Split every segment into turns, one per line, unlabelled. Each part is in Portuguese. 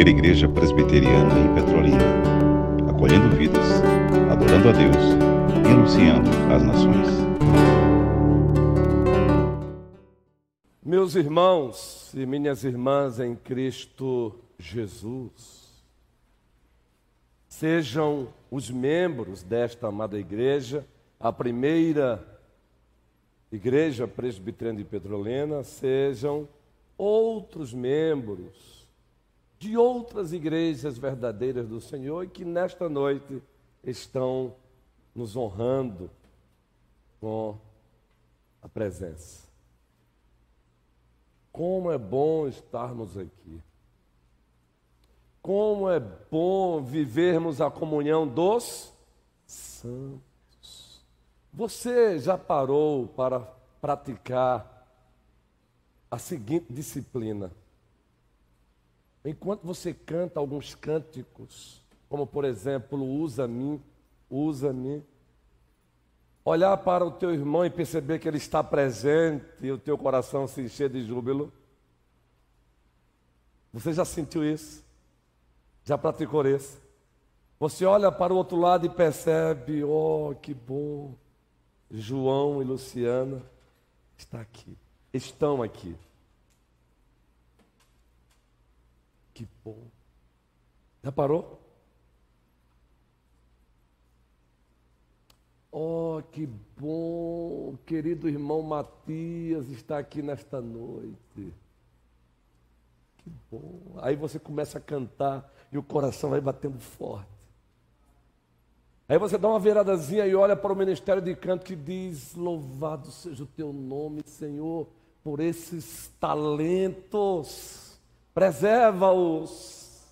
primeira igreja presbiteriana em Petrolina, acolhendo vidas, adorando a Deus e anunciando as nações.
Meus irmãos e minhas irmãs em Cristo Jesus, sejam os membros desta amada igreja, a primeira igreja presbiteriana de Petrolina, sejam outros membros de outras igrejas verdadeiras do Senhor e que nesta noite estão nos honrando com a presença. Como é bom estarmos aqui. Como é bom vivermos a comunhão dos santos. Você já parou para praticar a seguinte disciplina. Enquanto você canta alguns cânticos, como por exemplo, usa-me, usa-me, olhar para o teu irmão e perceber que ele está presente e o teu coração se encher de júbilo. Você já sentiu isso? Já praticou isso? Você olha para o outro lado e percebe, oh, que bom, João e Luciana está aqui estão aqui. Que bom. Já parou? Oh, que bom, querido irmão Matias está aqui nesta noite. Que bom. Aí você começa a cantar e o coração vai batendo forte. Aí você dá uma viradazinha e olha para o ministério de canto que diz: Louvado seja o teu nome, Senhor por esses talentos, preserva-os.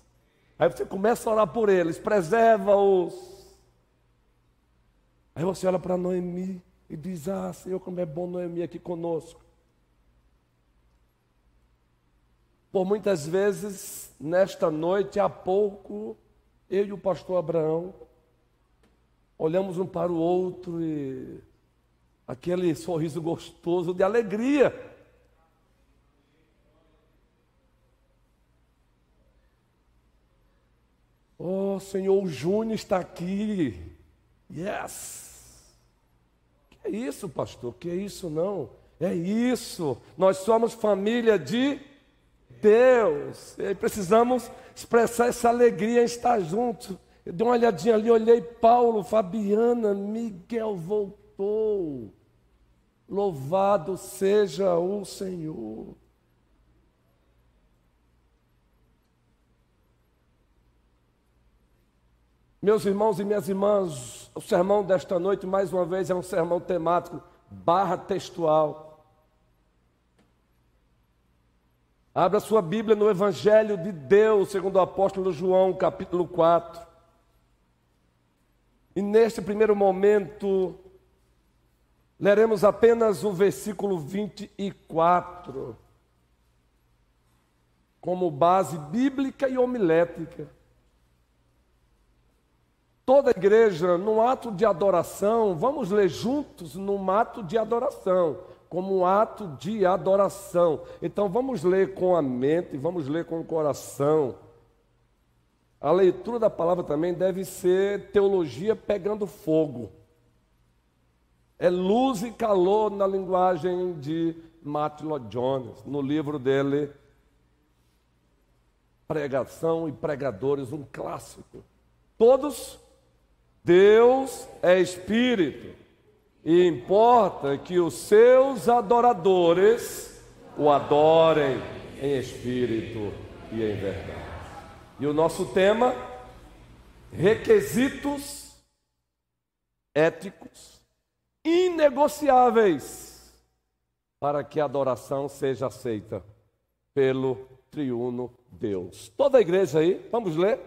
Aí você começa a orar por eles, preserva-os. Aí você olha para Noemi e diz: Ah, Senhor, como é bom Noemi aqui conosco. Por muitas vezes, nesta noite, há pouco, eu e o pastor Abraão olhamos um para o outro e aquele sorriso gostoso de alegria Oh, Senhor, o Júnior está aqui. Yes. Que é isso, pastor? Que é isso não? É isso. Nós somos família de Deus. E precisamos expressar essa alegria em estar juntos. Eu dei uma olhadinha ali, olhei Paulo, Fabiana, Miguel voltou. Louvado seja o Senhor. Meus irmãos e minhas irmãs, o sermão desta noite, mais uma vez, é um sermão temático, barra textual. Abra sua Bíblia no Evangelho de Deus, segundo o apóstolo João, capítulo 4. E neste primeiro momento, leremos apenas o versículo 24, como base bíblica e homilética. Toda igreja, num ato de adoração, vamos ler juntos num ato de adoração, como um ato de adoração. Então vamos ler com a mente, vamos ler com o coração. A leitura da palavra também deve ser teologia pegando fogo. É luz e calor na linguagem de Martin Lloyd Jones, no livro dele Pregação e Pregadores, um clássico. Todos Deus é espírito e importa que os seus adoradores o adorem em espírito e em verdade. E o nosso tema: requisitos éticos inegociáveis para que a adoração seja aceita pelo triuno Deus. Toda a igreja aí, vamos ler?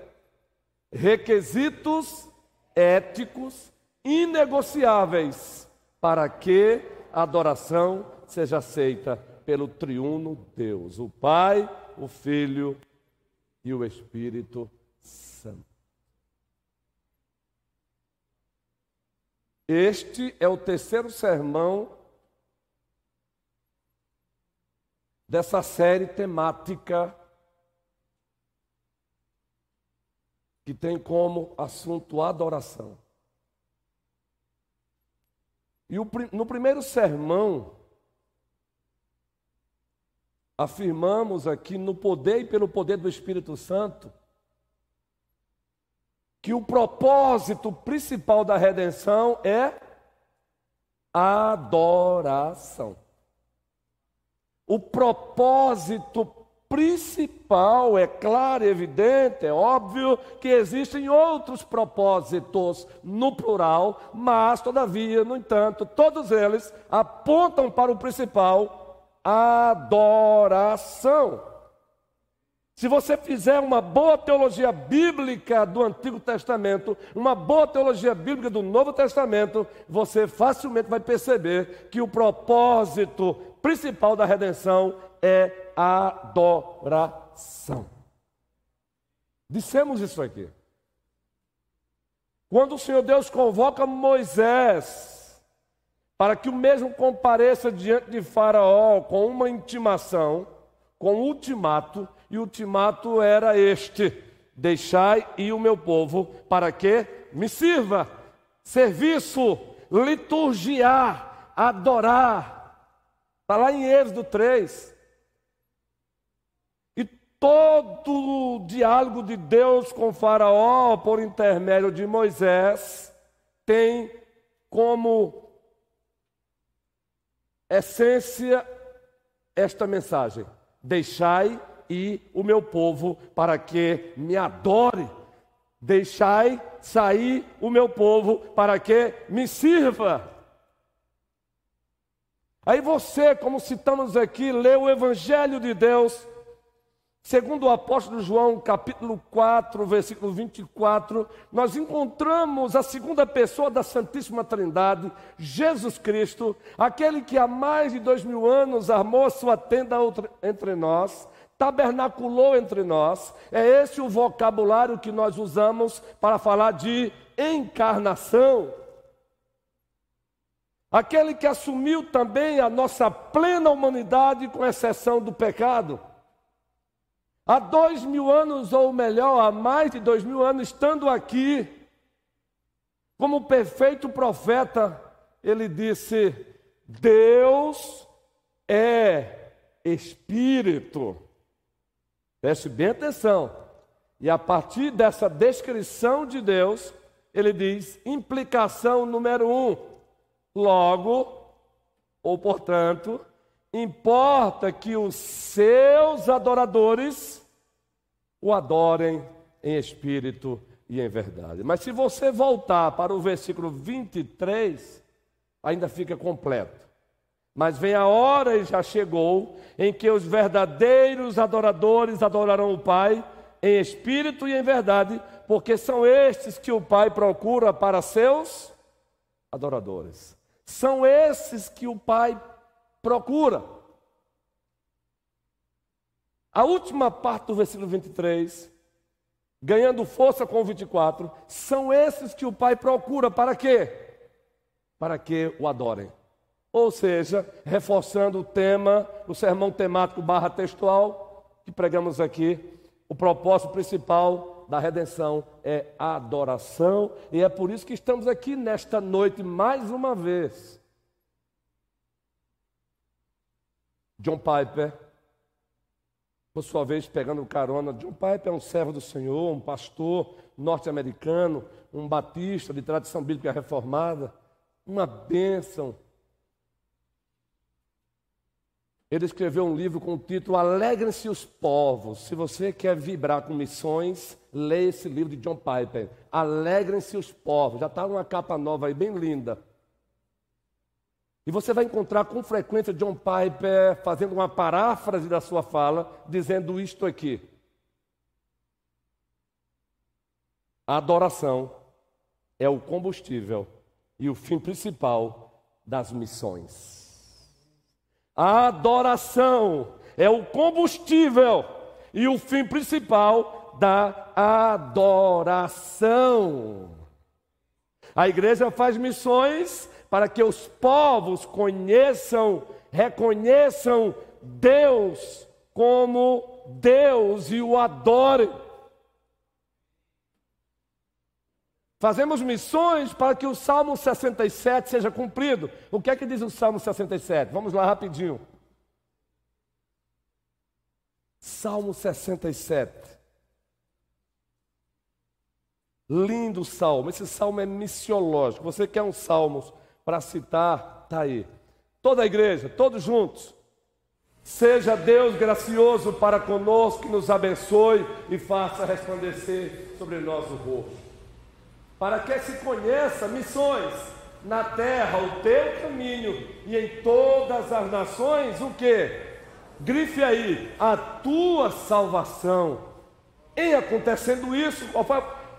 Requisitos éticos inegociáveis para que a adoração seja aceita pelo triuno Deus, o Pai, o Filho e o Espírito Santo. Este é o terceiro sermão dessa série temática que tem como assunto adoração. E no primeiro sermão, afirmamos aqui no poder e pelo poder do Espírito Santo, que o propósito principal da redenção é adoração. O propósito principal, é claro, evidente, é óbvio que existem outros propósitos no plural, mas, todavia, no entanto, todos eles apontam para o principal: adoração. Se você fizer uma boa teologia bíblica do Antigo Testamento, uma boa teologia bíblica do Novo Testamento, você facilmente vai perceber que o propósito principal da redenção é adoração. Dissemos isso aqui. Quando o Senhor Deus convoca Moisés para que o mesmo compareça diante de Faraó com uma intimação, com um ultimato, e o ultimato era este: deixai ir o meu povo para que me sirva, serviço, liturgiar, adorar. Está lá em Êxodo 3. Todo o diálogo de Deus com Faraó, por intermédio de Moisés, tem como essência esta mensagem: Deixai ir o meu povo para que me adore. Deixai sair o meu povo para que me sirva. Aí você, como citamos aqui, lê o Evangelho de Deus Segundo o apóstolo João, capítulo 4, versículo 24, nós encontramos a segunda pessoa da Santíssima Trindade, Jesus Cristo, aquele que há mais de dois mil anos armou a sua tenda entre nós, tabernaculou entre nós. É esse o vocabulário que nós usamos para falar de encarnação. Aquele que assumiu também a nossa plena humanidade, com exceção do pecado. Há dois mil anos, ou melhor, há mais de dois mil anos, estando aqui, como perfeito profeta, ele disse: Deus é Espírito. Preste bem atenção. E a partir dessa descrição de Deus, ele diz: implicação número um. Logo, ou portanto, Importa que os seus adoradores o adorem em espírito e em verdade. Mas se você voltar para o versículo 23, ainda fica completo. Mas vem a hora e já chegou em que os verdadeiros adoradores adorarão o Pai em espírito e em verdade, porque são estes que o Pai procura para seus adoradores. São esses que o Pai procura. A última parte do versículo 23, ganhando força com o 24, são esses que o Pai procura para quê? Para que o adorem. Ou seja, reforçando o tema, o sermão temático barra textual que pregamos aqui, o propósito principal da redenção é a adoração, e é por isso que estamos aqui nesta noite mais uma vez John Piper, por sua vez, pegando carona, John Piper é um servo do Senhor, um pastor norte-americano, um batista de tradição bíblica reformada, uma bênção. Ele escreveu um livro com o título Alegrem-se os povos. Se você quer vibrar com missões, leia esse livro de John Piper. Alegrem-se os povos. Já está uma capa nova aí, bem linda. E você vai encontrar com frequência John Piper fazendo uma paráfrase da sua fala, dizendo isto aqui. A adoração é o combustível e o fim principal das missões. A adoração é o combustível e o fim principal da adoração. A igreja faz missões para que os povos conheçam, reconheçam Deus como Deus e o adorem. Fazemos missões para que o Salmo 67 seja cumprido. O que é que diz o Salmo 67? Vamos lá rapidinho. Salmo 67. Lindo salmo. Esse salmo é missiológico. Você quer um salmo para citar? Está aí. Toda a igreja, todos juntos. Seja Deus gracioso para conosco, que nos abençoe e faça resplandecer sobre nós o rosto para que se conheça missões na terra, o teu caminho e em todas as nações, o que? Grife aí, a tua salvação. Em acontecendo isso,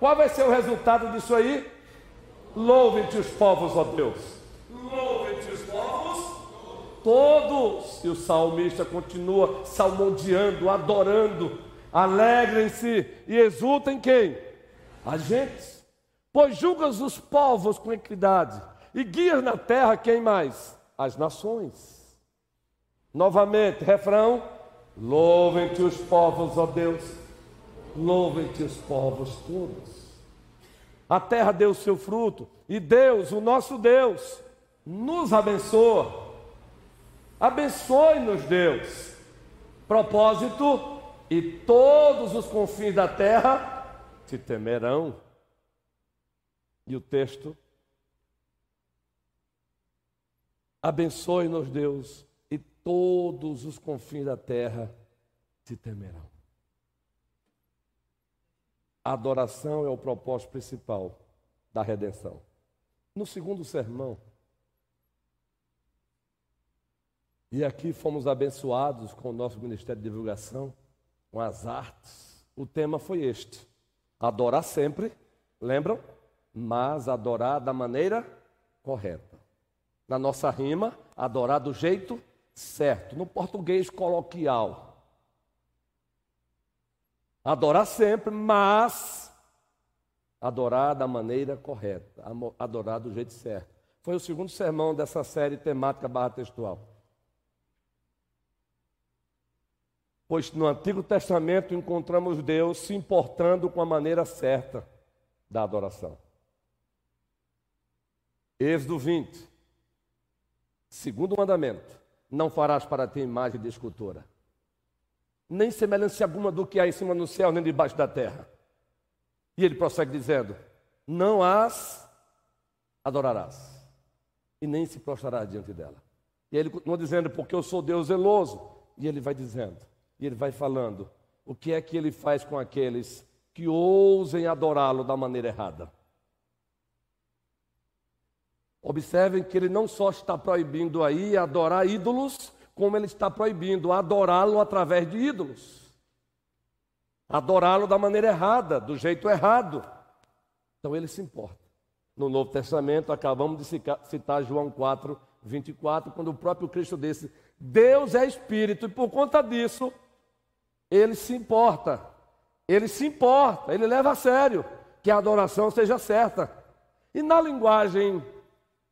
qual, vai ser o resultado disso aí? Louvem-te os povos, ó Deus. Louvem-te os povos todos. E o salmista continua salmodiando, adorando. Alegrem-se e exultem quem? A gente Pois julgas os povos com equidade e guias na terra quem mais? As nações. Novamente, refrão: Louvem-te os povos, ó Deus, louvem-te os povos todos. A terra deu seu fruto e Deus, o nosso Deus, nos abençoa. Abençoe-nos, Deus. Propósito: e todos os confins da terra te temerão. E o texto. Abençoe-nos, Deus, e todos os confins da terra te temerão. A adoração é o propósito principal da redenção. No segundo sermão, e aqui fomos abençoados com o nosso Ministério de Divulgação, com as artes. O tema foi este: adorar sempre, lembram? mas adorar da maneira correta. Na nossa rima, adorar do jeito certo, no português coloquial. Adorar sempre, mas adorar da maneira correta, adorar do jeito certo. Foi o segundo sermão dessa série temática barra textual. Pois no Antigo Testamento encontramos Deus se importando com a maneira certa da adoração. Êxodo 20. Segundo mandamento: Não farás para ti imagem de escultura, nem semelhança alguma do que há em cima no céu, nem debaixo da terra. E ele prossegue dizendo: Não as adorarás, e nem se prostrarás diante dela. E ele continua dizendo: Porque eu sou Deus zeloso. E ele vai dizendo, e ele vai falando, o que é que ele faz com aqueles que ousem adorá-lo da maneira errada. Observem que ele não só está proibindo aí adorar ídolos, como ele está proibindo adorá-lo através de ídolos. Adorá-lo da maneira errada, do jeito errado. Então ele se importa. No Novo Testamento, acabamos de citar João 4, 24, quando o próprio Cristo disse: Deus é espírito, e por conta disso, ele se importa. Ele se importa, ele leva a sério que a adoração seja certa. E na linguagem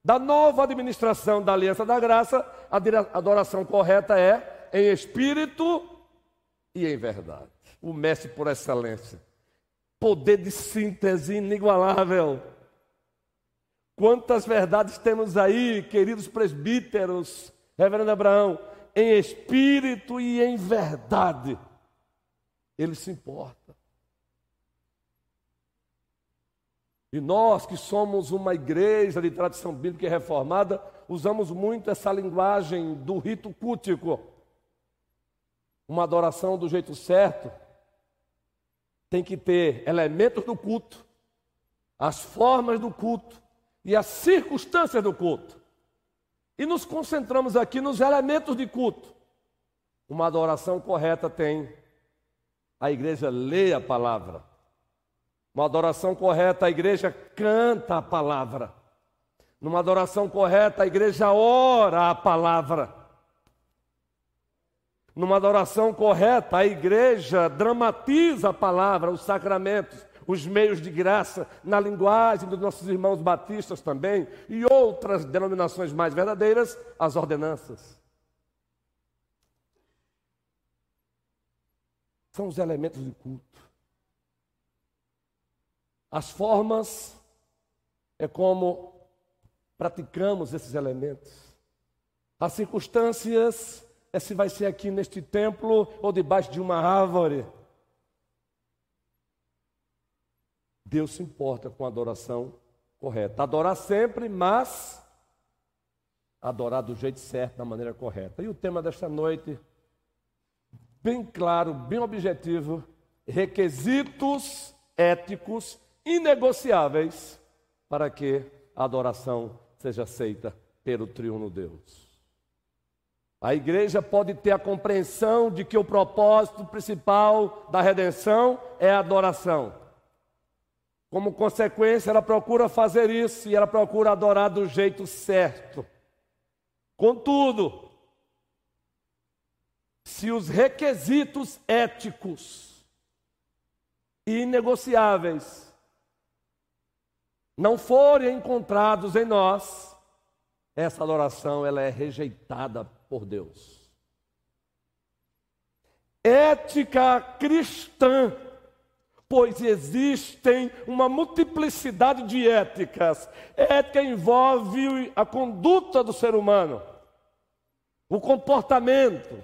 da nova administração da Aliança da Graça, a adoração correta é em espírito e em verdade. O mestre por excelência. Poder de síntese inigualável. Quantas verdades temos aí, queridos presbíteros, Reverendo Abraão, em espírito e em verdade. Ele se importa. E nós que somos uma igreja de tradição bíblica e reformada, usamos muito essa linguagem do rito cultico. Uma adoração do jeito certo tem que ter elementos do culto, as formas do culto e as circunstâncias do culto. E nos concentramos aqui nos elementos de culto. Uma adoração correta tem a igreja lê a palavra uma adoração correta, a igreja canta a palavra. Numa adoração correta, a igreja ora a palavra. Numa adoração correta, a igreja dramatiza a palavra, os sacramentos, os meios de graça, na linguagem dos nossos irmãos batistas também, e outras denominações mais verdadeiras, as ordenanças. São os elementos de culto. As formas é como praticamos esses elementos. As circunstâncias é se vai ser aqui neste templo ou debaixo de uma árvore. Deus se importa com a adoração correta. Adorar sempre, mas adorar do jeito certo, da maneira correta. E o tema desta noite, bem claro, bem objetivo: requisitos éticos inegociáveis para que a adoração seja aceita pelo triuno Deus. A igreja pode ter a compreensão de que o propósito principal da redenção é a adoração. Como consequência, ela procura fazer isso e ela procura adorar do jeito certo. Contudo, se os requisitos éticos inegociáveis não forem encontrados em nós, essa adoração ela é rejeitada por Deus. Ética cristã, pois existem uma multiplicidade de éticas. Ética envolve a conduta do ser humano, o comportamento,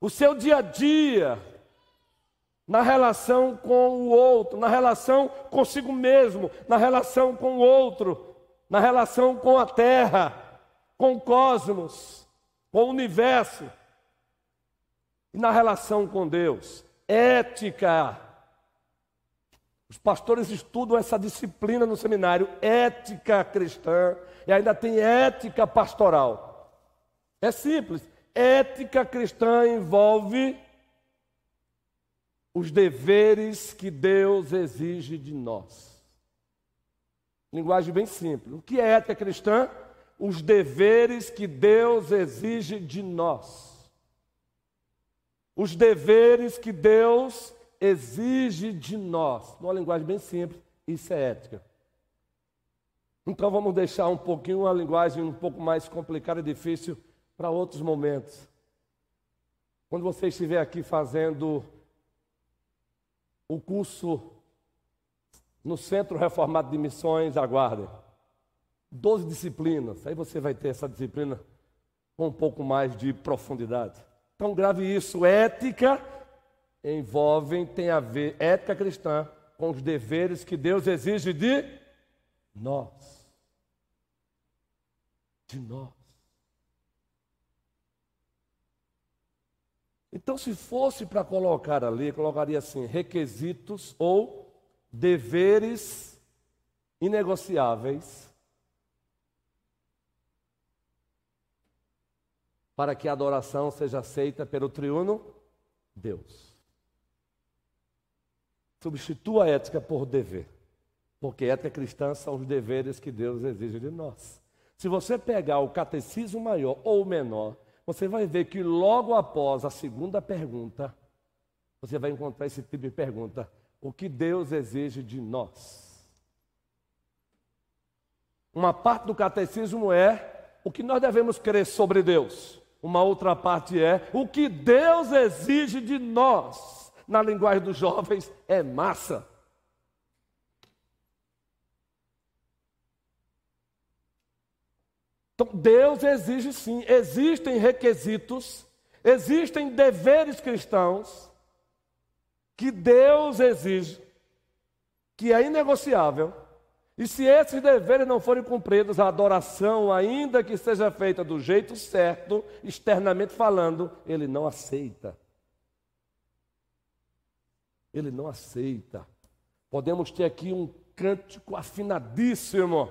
o seu dia a dia, na relação com o outro, na relação consigo mesmo, na relação com o outro, na relação com a terra com o cosmos, com o universo, e na relação com Deus. Ética. Os pastores estudam essa disciplina no seminário, ética cristã, e ainda tem ética pastoral. É simples. Ética cristã envolve os deveres que Deus exige de nós. Linguagem bem simples. O que é ética cristã? os deveres que Deus exige de nós. Os deveres que Deus exige de nós. Numa linguagem bem simples, isso é ética. Então vamos deixar um pouquinho uma linguagem um pouco mais complicada e difícil para outros momentos. Quando você estiver aqui fazendo o curso no Centro Reformado de Missões, aguardem. 12 disciplinas. Aí você vai ter essa disciplina com um pouco mais de profundidade. Então, grave isso. Ética envolve, tem a ver, ética cristã, com os deveres que Deus exige de nós. De nós. Então, se fosse para colocar ali, colocaria assim: requisitos ou deveres inegociáveis para que a adoração seja aceita pelo triuno Deus. Substitua a ética por dever, porque ética cristã são os deveres que Deus exige de nós. Se você pegar o catecismo maior ou menor, você vai ver que logo após a segunda pergunta, você vai encontrar esse tipo de pergunta: o que Deus exige de nós? Uma parte do catecismo é o que nós devemos crer sobre Deus. Uma outra parte é o que Deus exige de nós. Na linguagem dos jovens, é massa. Então, Deus exige sim, existem requisitos, existem deveres cristãos que Deus exige, que é inegociável e se esses deveres não forem cumpridos, a adoração, ainda que seja feita do jeito certo, externamente falando, ele não aceita. Ele não aceita. Podemos ter aqui um cântico afinadíssimo.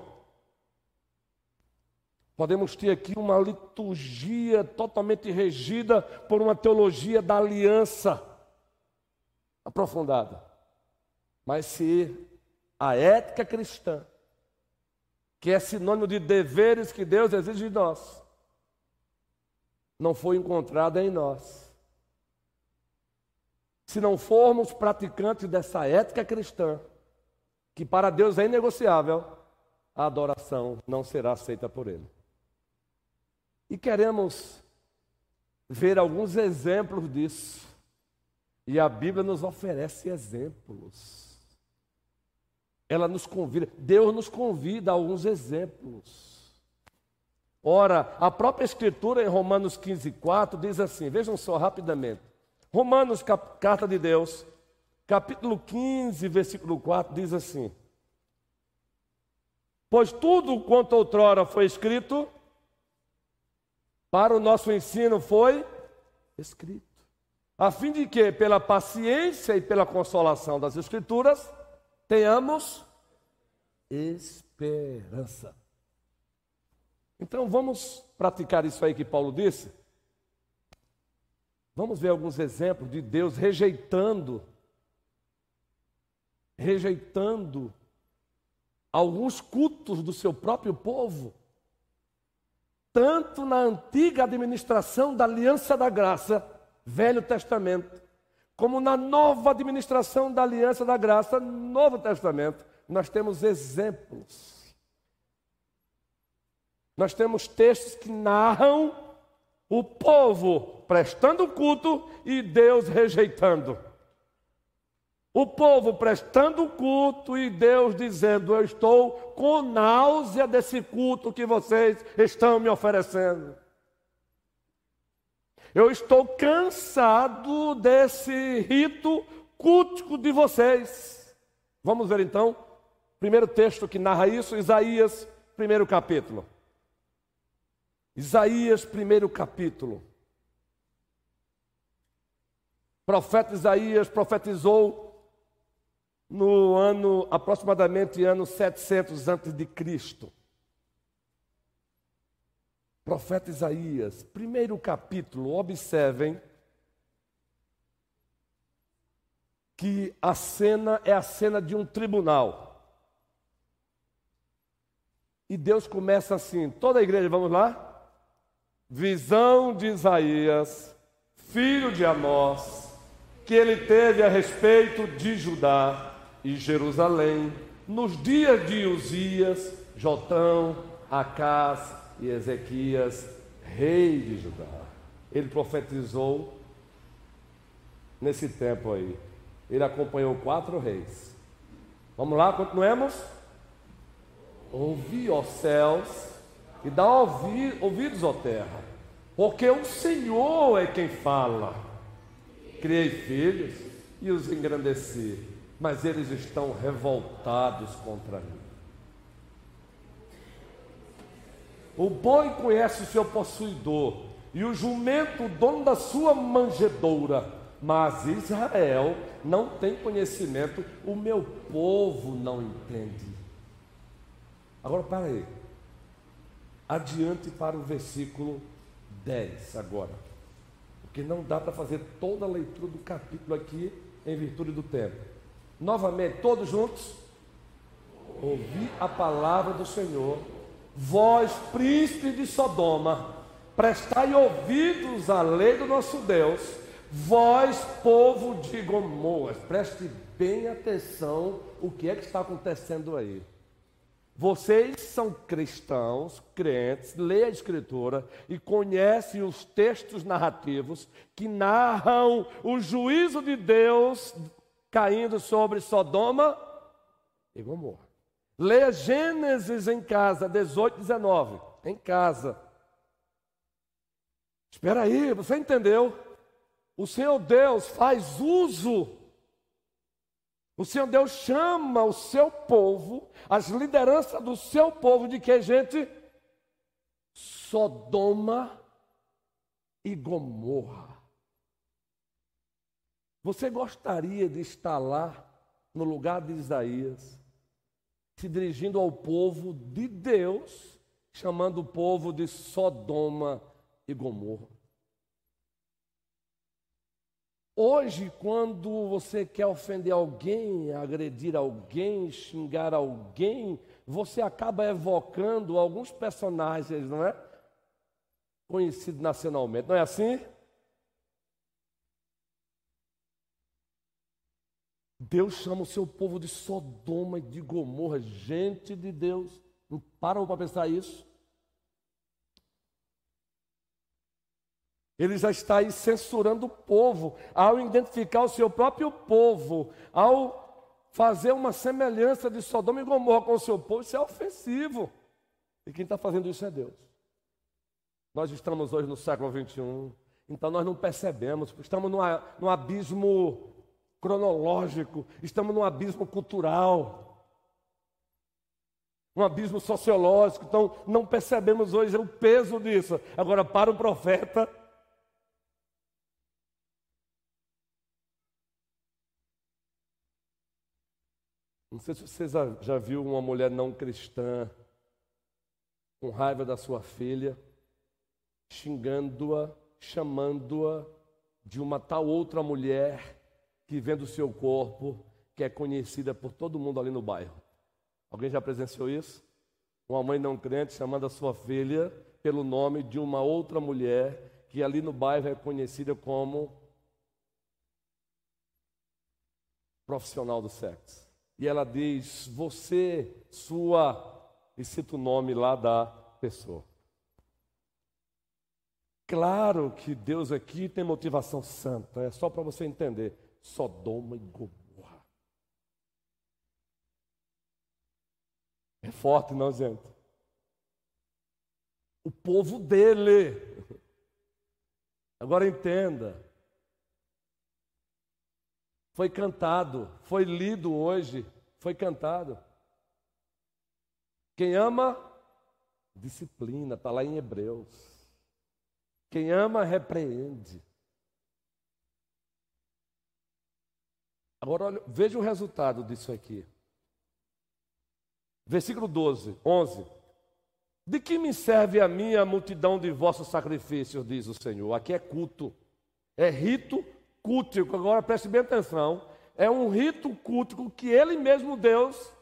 Podemos ter aqui uma liturgia totalmente regida por uma teologia da aliança aprofundada. Mas se a ética cristã, que é sinônimo de deveres que Deus exige de nós, não foi encontrada em nós. Se não formos praticantes dessa ética cristã, que para Deus é inegociável, a adoração não será aceita por Ele. E queremos ver alguns exemplos disso. E a Bíblia nos oferece exemplos. ela nos convida, Deus nos convida a alguns exemplos. Ora, a própria Escritura em Romanos 15, 4 diz assim: vejam só rapidamente. Romanos, carta de Deus, capítulo 15, versículo 4, diz assim: Pois tudo quanto outrora foi escrito, para o nosso ensino foi escrito, a fim de que, pela paciência e pela consolação das Escrituras, tenhamos esperança. Então vamos praticar isso aí que Paulo disse? Vamos ver alguns exemplos de Deus rejeitando, rejeitando alguns cultos do seu próprio povo, tanto na antiga administração da Aliança da Graça, Velho Testamento, como na nova administração da Aliança da Graça, Novo Testamento, nós temos exemplos. Nós temos textos que narram o povo prestando culto e Deus rejeitando. O povo prestando culto e Deus dizendo: Eu estou com náusea desse culto que vocês estão me oferecendo. Eu estou cansado desse rito cultico de vocês. Vamos ver então, primeiro texto que narra isso, Isaías, primeiro capítulo. Isaías, primeiro capítulo. O profeta Isaías profetizou no ano, aproximadamente ano 700 antes de Cristo. Profeta Isaías, primeiro capítulo, observem que a cena é a cena de um tribunal. E Deus começa assim, toda a igreja, vamos lá? Visão de Isaías, filho de Amós, que ele teve a respeito de Judá e Jerusalém, nos dias de Uzias, Jotão, Acás e Ezequias, rei de Judá. Ele profetizou nesse tempo aí. Ele acompanhou quatro reis. Vamos lá, continuemos? Ouvi, ó céus, e dá ouvi, ouvidos, ó terra, porque o Senhor é quem fala. Criei filhos e os engrandeci, mas eles estão revoltados contra mim. O boi conhece o seu possuidor, e o jumento o dono da sua manjedoura. Mas Israel não tem conhecimento, o meu povo não entende. Agora para aí. Adiante para o versículo 10 agora. Porque não dá para fazer toda a leitura do capítulo aqui em virtude do tempo. Novamente, todos juntos. Ouvi a palavra do Senhor Vós, príncipe de Sodoma, prestai ouvidos à lei do nosso Deus, vós, povo de Gomorra, preste bem atenção o que é que está acontecendo aí. Vocês são cristãos, crentes, lê a Escritura e conhecem os textos narrativos que narram o juízo de Deus caindo sobre Sodoma e Gomorra. Leia Gênesis em casa, 18, 19. Em casa. Espera aí, você entendeu? O Senhor Deus faz uso. O Senhor Deus chama o seu povo, as lideranças do seu povo, de que gente? Sodoma e Gomorra. Você gostaria de estar lá no lugar de Isaías? se dirigindo ao povo de Deus, chamando o povo de Sodoma e Gomorra. Hoje, quando você quer ofender alguém, agredir alguém, xingar alguém, você acaba evocando alguns personagens, não é? Conhecidos nacionalmente, não é assim? Deus chama o seu povo de Sodoma e de Gomorra, gente de Deus. Não param para pensar isso? Ele já está aí censurando o povo, ao identificar o seu próprio povo, ao fazer uma semelhança de Sodoma e Gomorra com o seu povo, isso é ofensivo. E quem está fazendo isso é Deus. Nós estamos hoje no século 21, então nós não percebemos, estamos num, num abismo cronológico, estamos num abismo cultural, um abismo sociológico, então não percebemos hoje o peso disso. Agora, para o profeta, Não sei se você já, viu uma mulher não cristã com raiva da sua filha, xingando-a, chamando-a de uma tal outra mulher que vem do seu corpo, que é conhecida por todo mundo ali no bairro. Alguém já presenciou isso? Uma mãe não crente chamando a sua filha pelo nome de uma outra mulher que ali no bairro é conhecida como profissional do sexo e ela diz: Você, sua, e cita o nome lá da pessoa. Claro que Deus aqui tem motivação santa, é só para você entender. Sodoma e Gomorra. É forte, não, gente? O povo dele. Agora entenda. Foi cantado, foi lido hoje, foi cantado. Quem ama, disciplina, está lá em Hebreus. Quem ama, repreende. Agora, olha, veja o resultado disso aqui. Versículo 12, 11. De que me serve a minha multidão de vossos sacrifícios, diz o Senhor? Aqui é culto, é rito cultico, agora preste bem atenção, é um rito cultico que ele mesmo, Deus,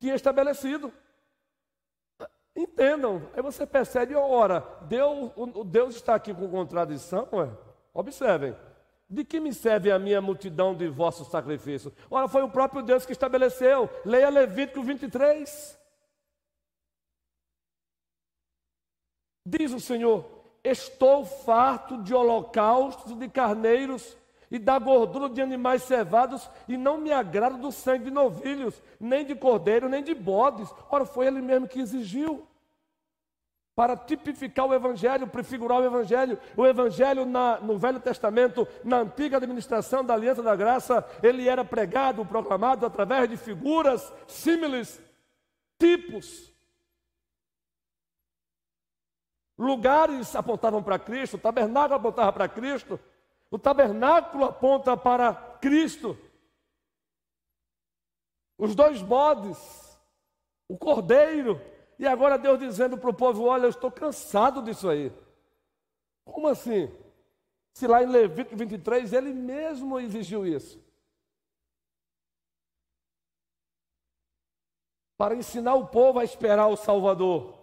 tinha estabelecido. Entendam, aí você percebe, ora, Deus, Deus está aqui com contradição, ué? observem. De que me serve a minha multidão de vossos sacrifícios? Ora, foi o próprio Deus que estabeleceu. Leia Levítico 23. Diz o Senhor: Estou farto de holocaustos de carneiros e da gordura de animais cevados, e não me agrado do sangue de novilhos, nem de cordeiro, nem de bodes. Ora, foi ele mesmo que exigiu. Para tipificar o Evangelho, prefigurar o Evangelho. O Evangelho na, no Velho Testamento, na antiga administração da Aliança da Graça, ele era pregado, proclamado através de figuras, símiles, tipos. Lugares apontavam para Cristo, o tabernáculo apontava para Cristo, o tabernáculo aponta para Cristo. Os dois bodes, o cordeiro. E agora Deus dizendo para o povo: Olha, eu estou cansado disso aí. Como assim? Se lá em Levítico 23 ele mesmo exigiu isso. Para ensinar o povo a esperar o Salvador.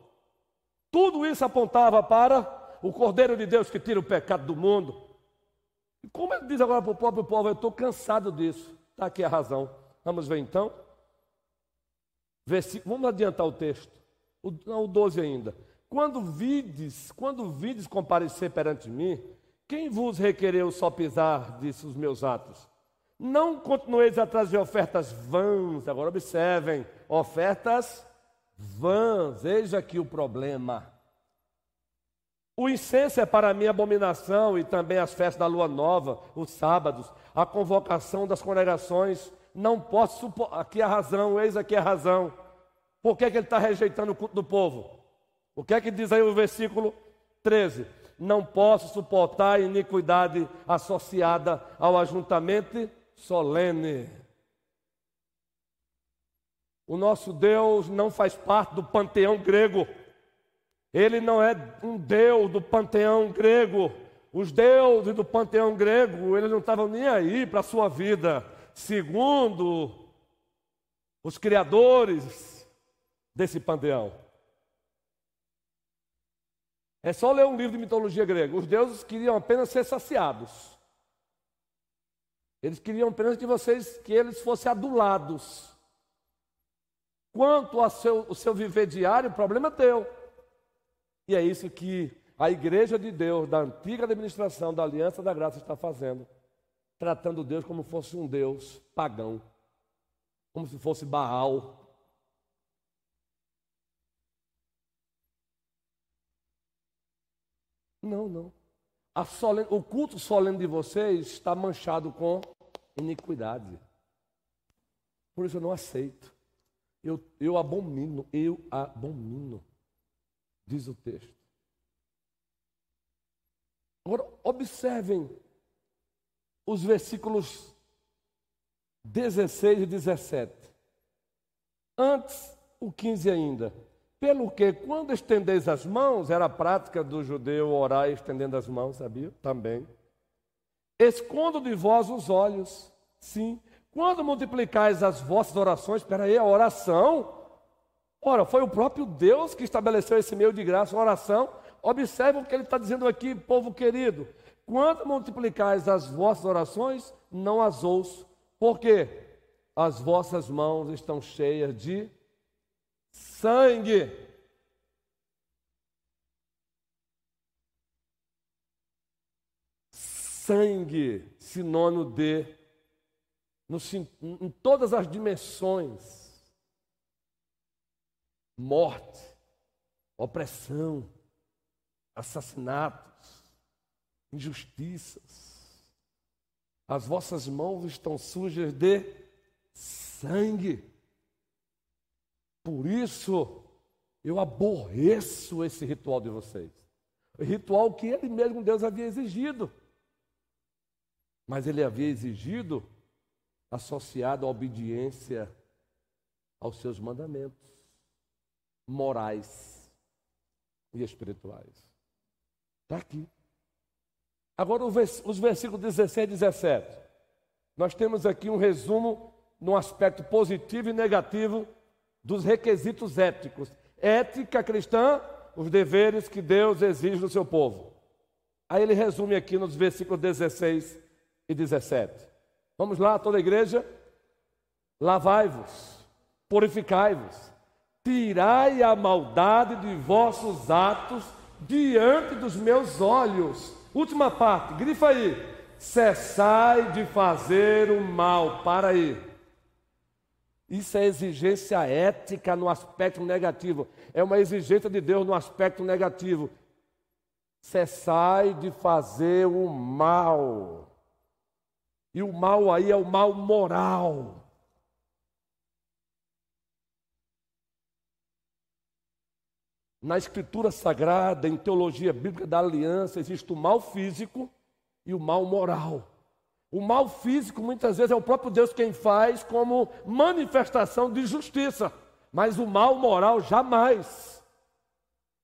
Tudo isso apontava para o Cordeiro de Deus que tira o pecado do mundo. E como ele diz agora para o próprio povo, eu estou cansado disso. Está aqui a razão. Vamos ver então. Vamos adiantar o texto. O, não, o 12 ainda. Quando vides, quando vides comparecer perante mim, quem vos requereu só pisar, disse os meus atos? Não continueis atrás de ofertas vãs. Agora observem, ofertas vãs. Eis aqui o problema. O incenso é para mim abominação e também as festas da lua nova, os sábados, a convocação das congregações. Não posso suportar. Aqui é a razão, eis aqui a razão. Por que, que ele está rejeitando o culto do povo? O que é que diz aí o versículo 13? Não posso suportar a iniquidade associada ao ajuntamento solene. O nosso Deus não faz parte do panteão grego. Ele não é um deus do panteão grego. Os deuses do panteão grego, eles não estavam nem aí para a sua vida. Segundo os criadores desse panteão. É só ler um livro de mitologia grega. Os deuses queriam apenas ser saciados. Eles queriam apenas que vocês, que eles fossem adulados. Quanto ao seu, o seu viver diário, o problema é teu. E é isso que a igreja de Deus, da antiga administração da Aliança da Graça, está fazendo, tratando Deus como fosse um Deus pagão. como se fosse Baal. Não, não. O culto solene de vocês está manchado com iniquidade. Por isso eu não aceito. Eu, eu abomino, eu abomino, diz o texto. Agora, observem os versículos 16 e 17. Antes, o 15 ainda. Pelo que, quando estendeis as mãos, era a prática do judeu orar estendendo as mãos, sabia? Também. Escondo de vós os olhos, sim. Quando multiplicais as vossas orações, espera aí, a oração. Ora, foi o próprio Deus que estabeleceu esse meio de graça, a oração. Observe o que ele está dizendo aqui, povo querido. Quando multiplicais as vossas orações, não as ouço. Por quê? As vossas mãos estão cheias de sangue. Sangue, sinônimo de, no, em todas as dimensões: morte, opressão, assassinatos, injustiças. As vossas mãos estão sujas de sangue. Por isso, eu aborreço esse ritual de vocês. Ritual que ele mesmo, Deus, havia exigido. Mas ele havia exigido associado à obediência aos seus mandamentos morais e espirituais. Está aqui. Agora, os versículos 16 e 17. Nós temos aqui um resumo no aspecto positivo e negativo dos requisitos éticos. Ética cristã, os deveres que Deus exige do seu povo. Aí ele resume aqui nos versículos 16 e 17. Vamos lá, toda a igreja? Lavai-vos, purificai-vos, tirai a maldade de vossos atos diante dos meus olhos. Última parte, grifa aí. Cessai de fazer o mal. Para aí. Isso é exigência ética no aspecto negativo. É uma exigência de Deus no aspecto negativo. Cessai de fazer o mal. E o mal aí é o mal moral. Na escritura sagrada, em teologia bíblica da aliança, existe o mal físico e o mal moral. O mal físico, muitas vezes, é o próprio Deus quem faz como manifestação de justiça, mas o mal moral jamais.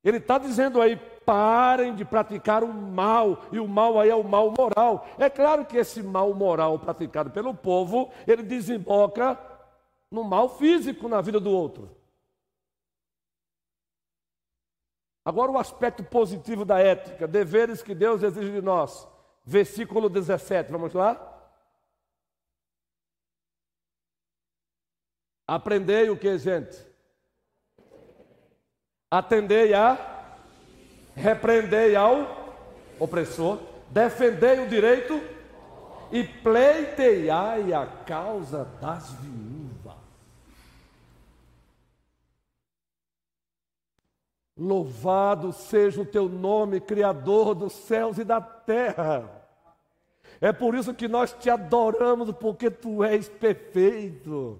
Ele está dizendo aí: parem de praticar o mal, e o mal aí é o mal moral. É claro que esse mal moral praticado pelo povo, ele desemboca no mal físico na vida do outro. Agora, o aspecto positivo da ética, deveres que Deus exige de nós versículo 17, vamos lá? Aprendei o que, gente? Atendei a, repreendei ao opressor, defendei o direito e pleiteiai a causa das viúvas. Louvado seja o teu nome, Criador dos céus e da terra. É por isso que nós te adoramos, porque tu és perfeito.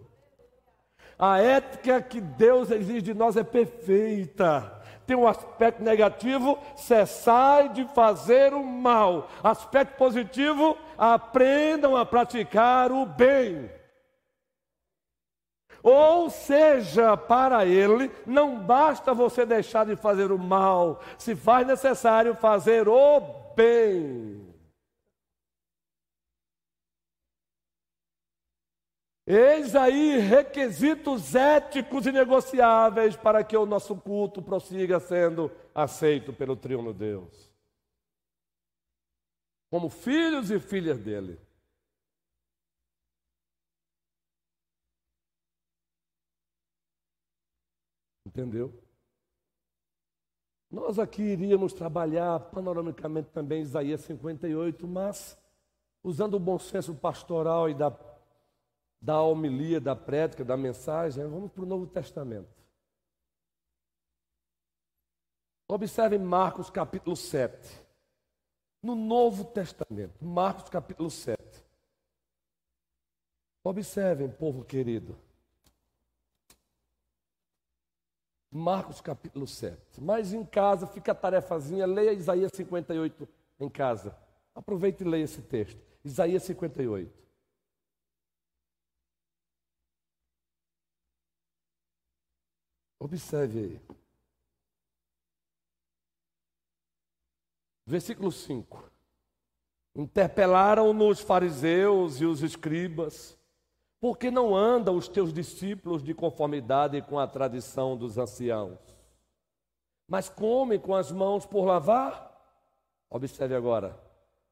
A ética que Deus exige de nós é perfeita. Tem um aspecto negativo, cessai de fazer o mal. Aspecto positivo, aprendam a praticar o bem. Ou seja, para ele, não basta você deixar de fazer o mal, se faz necessário fazer o bem. Eis aí requisitos éticos e negociáveis para que o nosso culto prossiga sendo aceito pelo triuno Deus. Como filhos e filhas dele. Entendeu? Nós aqui iríamos trabalhar panoramicamente também Isaías 58, mas usando o bom senso pastoral e da da homilia, da prédica, da mensagem, vamos para o Novo Testamento. Observe Marcos capítulo 7. No Novo Testamento, Marcos capítulo 7. Observem, povo querido. Marcos capítulo 7. Mas em casa, fica a tarefazinha, leia Isaías 58 em casa. Aproveite e leia esse texto. Isaías 58. Observe aí. Versículo 5. Interpelaram-no os fariseus e os escribas, porque não andam os teus discípulos de conformidade com a tradição dos anciãos, mas comem com as mãos por lavar? Observe agora.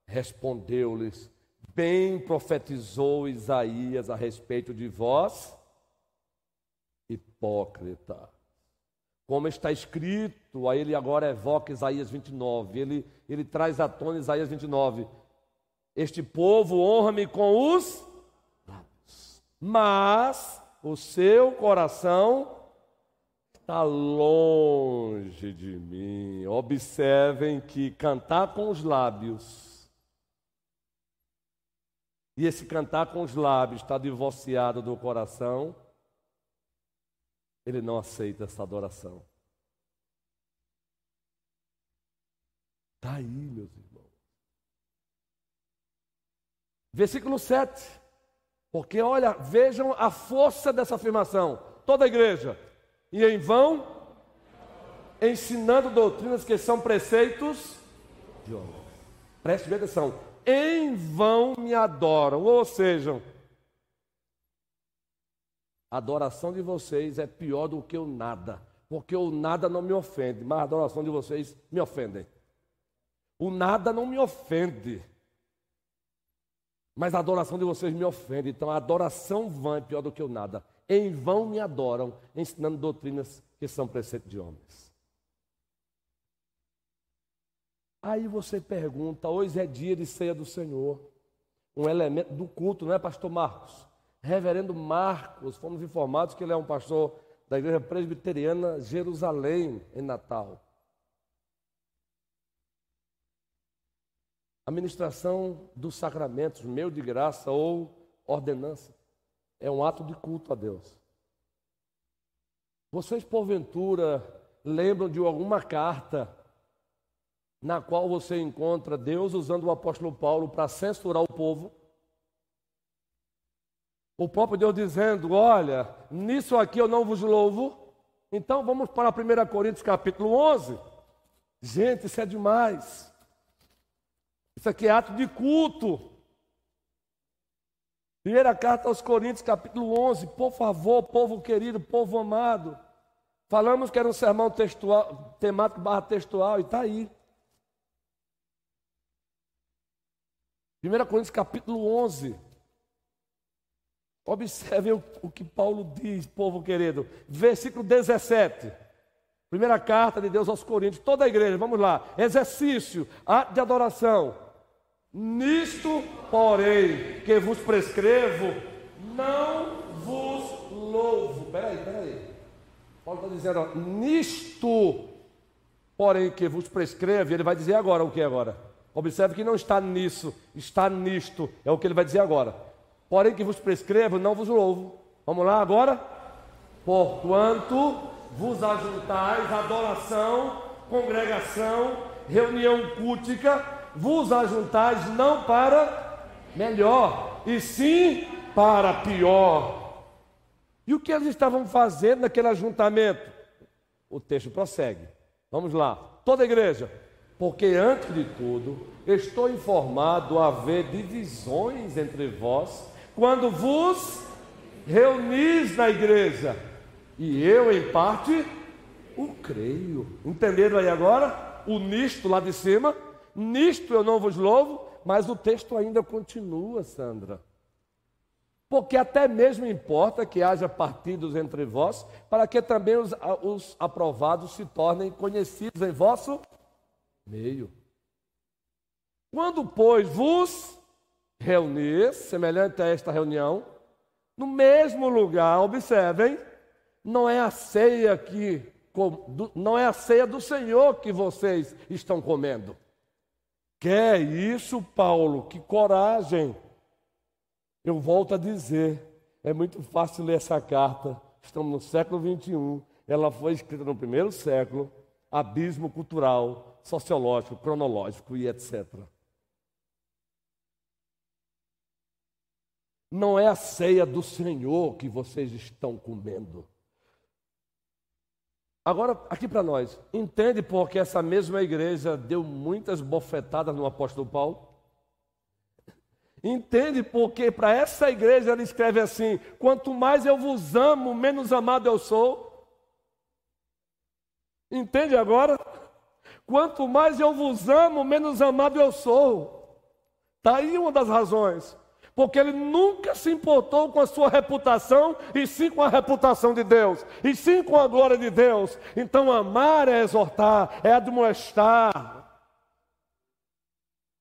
Respondeu-lhes: Bem profetizou Isaías a respeito de vós, hipócrita. Como está escrito, aí ele agora evoca Isaías 29, ele, ele traz à tona Isaías 29. Este povo honra-me com os lábios, mas o seu coração está longe de mim. Observem que cantar com os lábios, e esse cantar com os lábios está divorciado do coração, ele não aceita essa adoração. Está aí, meus irmãos. Versículo 7. Porque olha, vejam a força dessa afirmação. Toda a igreja. E em vão, ensinando doutrinas que são preceitos de homens. Preste bem atenção. Em vão me adoram. Ou seja, a adoração de vocês é pior do que o nada, porque o nada não me ofende, mas a adoração de vocês me ofende. O nada não me ofende, mas a adoração de vocês me ofende. Então a adoração vã é pior do que o nada. Em vão me adoram, ensinando doutrinas que são preceitos de homens. Aí você pergunta: hoje é dia de ceia do Senhor, um elemento do culto, não é, Pastor Marcos? Reverendo Marcos, fomos informados que ele é um pastor da Igreja Presbiteriana Jerusalém, em Natal. A ministração dos sacramentos, meio de graça ou ordenança, é um ato de culto a Deus. Vocês, porventura, lembram de alguma carta na qual você encontra Deus usando o apóstolo Paulo para censurar o povo? O próprio Deus dizendo: Olha, nisso aqui eu não vos louvo. Então vamos para 1 Coríntios capítulo 11. Gente, isso é demais. Isso aqui é ato de culto. Primeira carta aos Coríntios, capítulo 11. Por favor, povo querido, povo amado. Falamos que era um sermão textual, temático barra textual, e está aí. 1 Coríntios, capítulo 11. Observe o, o que Paulo diz, povo querido. Versículo 17. Primeira carta de Deus aos Coríntios, toda a igreja, vamos lá. Exercício, ato de adoração. Nisto, porém, que vos prescrevo, não vos louvo. Peraí, peraí. Paulo está dizendo, ó, nisto, porém, que vos prescreve, ele vai dizer agora o que agora? Observe que não está nisso, está nisto, é o que ele vai dizer agora porém que vos prescrevo, não vos louvo. Vamos lá agora? Porquanto vos ajuntais adoração, congregação, reunião cultica, vos ajuntais não para melhor, e sim para pior. E o que eles estavam fazendo naquele ajuntamento? O texto prossegue. Vamos lá. Toda a igreja. Porque antes de tudo, estou informado a haver divisões entre vós quando vos reunis na igreja, e eu, em parte, o creio. Entenderam aí agora? O nisto lá de cima, nisto eu não vos louvo, mas o texto ainda continua, Sandra. Porque até mesmo importa que haja partidos entre vós, para que também os, os aprovados se tornem conhecidos em vosso meio. Quando, pois, vos reunir, semelhante a esta reunião, No mesmo lugar, observem, não é a ceia que não é a ceia do Senhor que vocês estão comendo. Que é isso, Paulo? Que coragem! Eu volto a dizer, é muito fácil ler essa carta. Estamos no século 21. Ela foi escrita no primeiro século, abismo cultural, sociológico, cronológico e etc. Não é a ceia do Senhor que vocês estão comendo. Agora, aqui para nós, entende porque essa mesma igreja deu muitas bofetadas no apóstolo Paulo? Entende porque para essa igreja ele escreve assim: quanto mais eu vos amo, menos amado eu sou? Entende agora? Quanto mais eu vos amo, menos amado eu sou. Está aí uma das razões porque ele nunca se importou com a sua reputação, e sim com a reputação de Deus, e sim com a glória de Deus. Então, amar é exortar, é admoestar.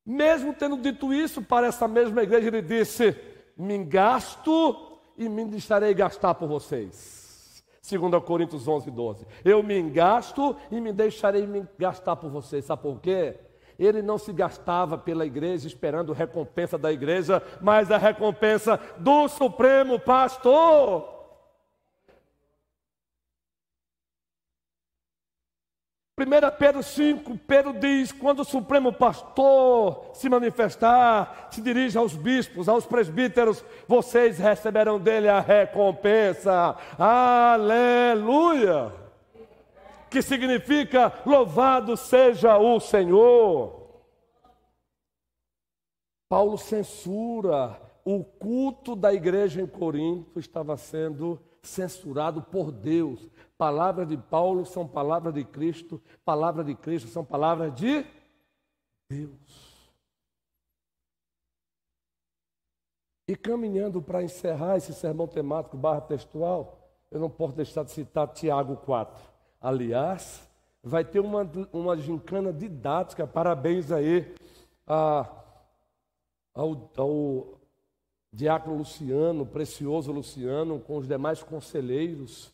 Mesmo tendo dito isso para essa mesma igreja, ele disse: Me gasto e me deixarei gastar por vocês. 2 Coríntios 11, 12. Eu me engasto e me deixarei me gastar por vocês. Sabe por quê? Ele não se gastava pela igreja esperando recompensa da igreja, mas a recompensa do Supremo Pastor. Primeira Pedro 5, Pedro diz: quando o Supremo Pastor se manifestar, se dirige aos bispos, aos presbíteros, vocês receberão dele a recompensa. Aleluia! Que significa louvado seja o Senhor. Paulo censura o culto da igreja em Corinto estava sendo censurado por Deus. Palavras de Paulo são palavras de Cristo, palavras de Cristo são palavras de Deus. E caminhando para encerrar esse sermão temático barra textual, eu não posso deixar de citar Tiago 4. Aliás, vai ter uma, uma gincana didática, parabéns aí a, ao, ao diácono Luciano, precioso Luciano, com os demais conselheiros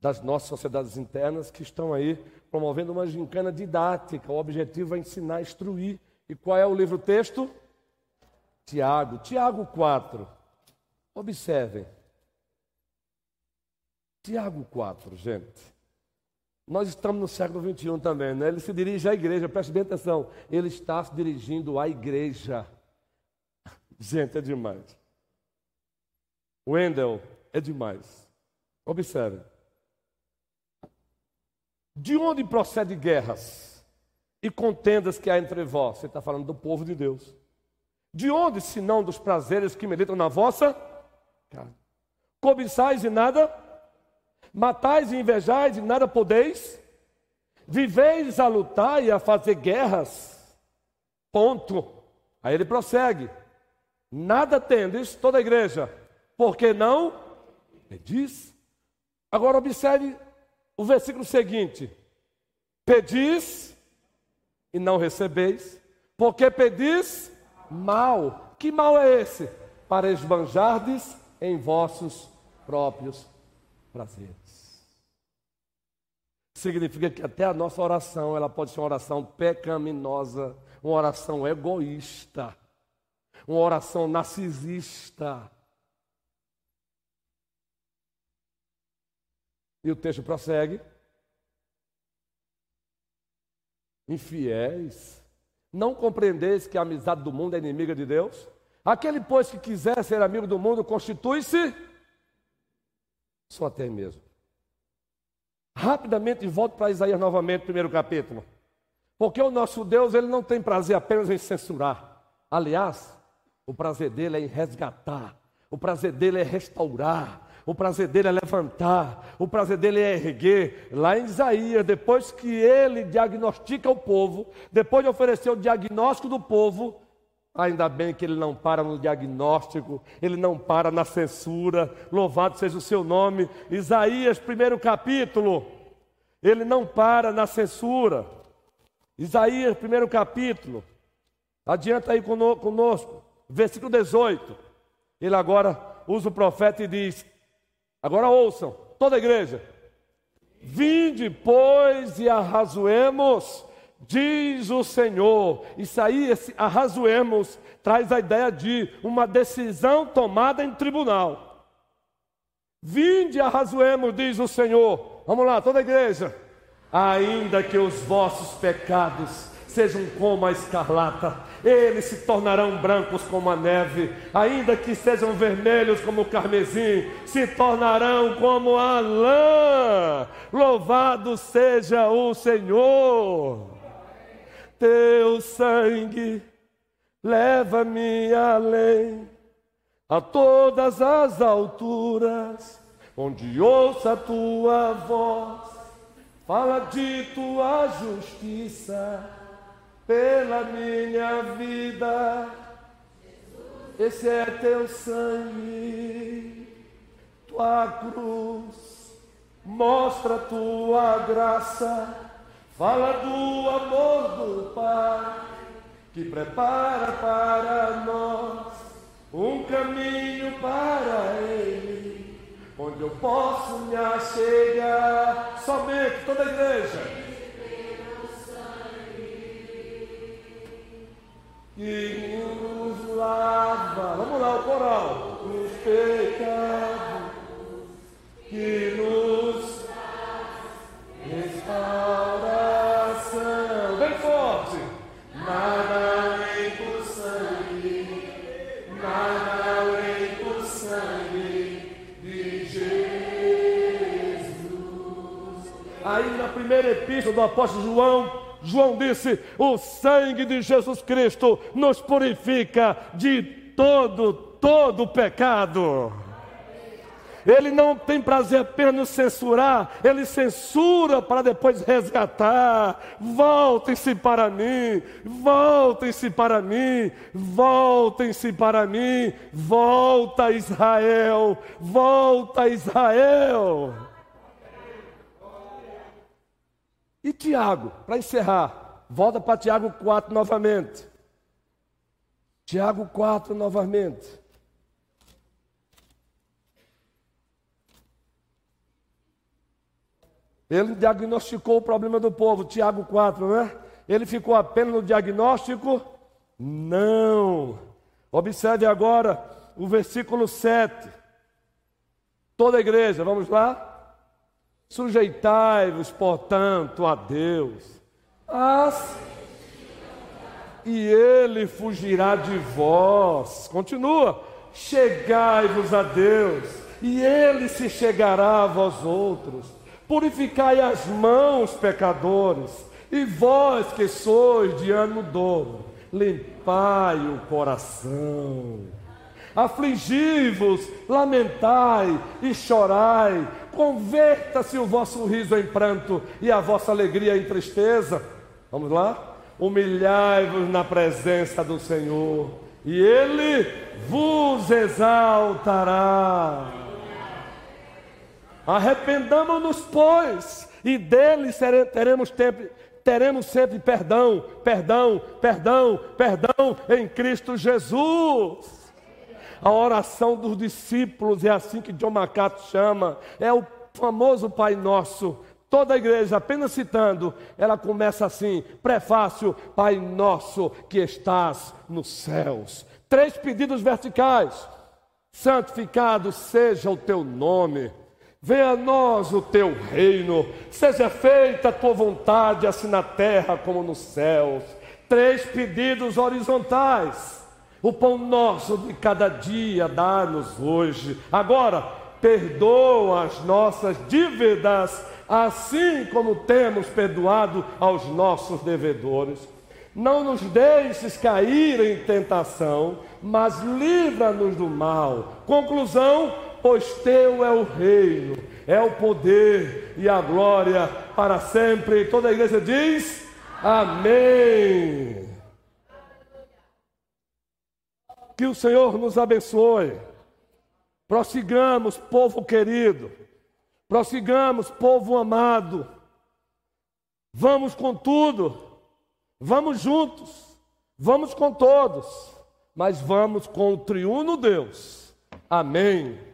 das nossas sociedades internas que estão aí promovendo uma gincana didática. O objetivo é ensinar, instruir. E qual é o livro texto? Tiago, Tiago 4. Observem. Tiago 4, gente. Nós estamos no século 21 também, né? Ele se dirige à igreja, preste bem atenção. Ele está se dirigindo à igreja. Gente, é demais. Wendell, é demais. Observe. De onde procede guerras e contendas que há entre vós? Você está falando do povo de Deus. De onde, se não dos prazeres que militam na vossa carne? Cobiçais e nada matais e invejais e nada podeis, viveis a lutar e a fazer guerras. Ponto. Aí ele prossegue: nada tendes, toda a igreja, porque não pedis. Agora observe o versículo seguinte: pedis e não recebeis, porque pedis mal. Que mal é esse? Para esbanjardes em vossos próprios prazeres significa que até a nossa oração, ela pode ser uma oração pecaminosa, uma oração egoísta, uma oração narcisista. E o texto prossegue. Infiéis, não compreendeis que a amizade do mundo é inimiga de Deus? Aquele, pois, que quiser ser amigo do mundo, constitui-se só até mesmo. Rapidamente volto para Isaías novamente, primeiro capítulo. Porque o nosso Deus, ele não tem prazer apenas em censurar. Aliás, o prazer dele é em resgatar. O prazer dele é restaurar. O prazer dele é levantar. O prazer dele é erguer. Lá em Isaías, depois que ele diagnostica o povo, depois de oferecer o diagnóstico do povo, Ainda bem que ele não para no diagnóstico, ele não para na censura. Louvado seja o seu nome. Isaías, primeiro capítulo, ele não para na censura. Isaías, primeiro capítulo, adianta aí conosco, versículo 18. Ele agora usa o profeta e diz: Agora ouçam, toda a igreja. Vinde, pois, e arrazoemos, diz o Senhor. Isso aí, esse arrazoemos, traz a ideia de uma decisão tomada em tribunal. Vinde, arrazoemos, diz o Senhor. Vamos lá, toda a igreja. Ainda que os vossos pecados sejam como a escarlata, eles se tornarão brancos como a neve, ainda que sejam vermelhos como o carmesim, se tornarão como a lã. Louvado seja o Senhor. Teu sangue leva-me além, a todas as alturas, onde ouça a tua voz, fala de tua justiça pela minha vida. Esse é teu sangue, tua cruz, mostra tua graça, fala do amor do Pai, que prepara para nós um caminho para Ele, onde eu posso me achegar. Somente toda a igreja. que nos lava, vamos lá, o coral, os pecados, que nos restauração, primeira epístola do apóstolo João, João disse: o sangue de Jesus Cristo nos purifica de todo, todo pecado. Ele não tem prazer apenas censurar, ele censura para depois resgatar. Voltem-se para mim, voltem-se para mim, voltem-se para mim, volta Israel, volta Israel. E Tiago, para encerrar, volta para Tiago 4 novamente. Tiago 4 novamente. Ele diagnosticou o problema do povo, Tiago 4, né? Ele ficou apenas no diagnóstico? Não. Observe agora o versículo 7. Toda a igreja, vamos lá? Sujeitai-vos, portanto, a Deus, as... e Ele fugirá de vós. Continua. Chegai-vos a Deus, e Ele se chegará a vós outros. Purificai as mãos, pecadores, e vós que sois de ano douro, limpai o coração. Afligi-vos, lamentai e chorai, converta-se o vosso riso em pranto e a vossa alegria em tristeza. Vamos lá? Humilhai-vos na presença do Senhor, e Ele vos exaltará. Arrependamos-nos, pois, e dele teremos sempre, teremos sempre perdão, perdão, perdão, perdão em Cristo Jesus. A oração dos discípulos é assim que John MacArthur chama, é o famoso Pai Nosso. Toda a igreja, apenas citando, ela começa assim: prefácio, Pai Nosso que estás nos céus. Três pedidos verticais: santificado seja o teu nome. Venha a nós o teu reino, seja feita a tua vontade, assim na terra como nos céus. Três pedidos horizontais o pão nosso de cada dia dá-nos hoje. Agora, perdoa as nossas dívidas, assim como temos perdoado aos nossos devedores. Não nos deixes cair em tentação, mas livra-nos do mal. Conclusão: pois teu é o reino, é o poder e a glória para sempre. Toda a igreja diz: Amém. Que o Senhor nos abençoe. Prossigamos, povo querido. Prossigamos, povo amado. Vamos com tudo. Vamos juntos. Vamos com todos. Mas vamos com o triuno Deus. Amém.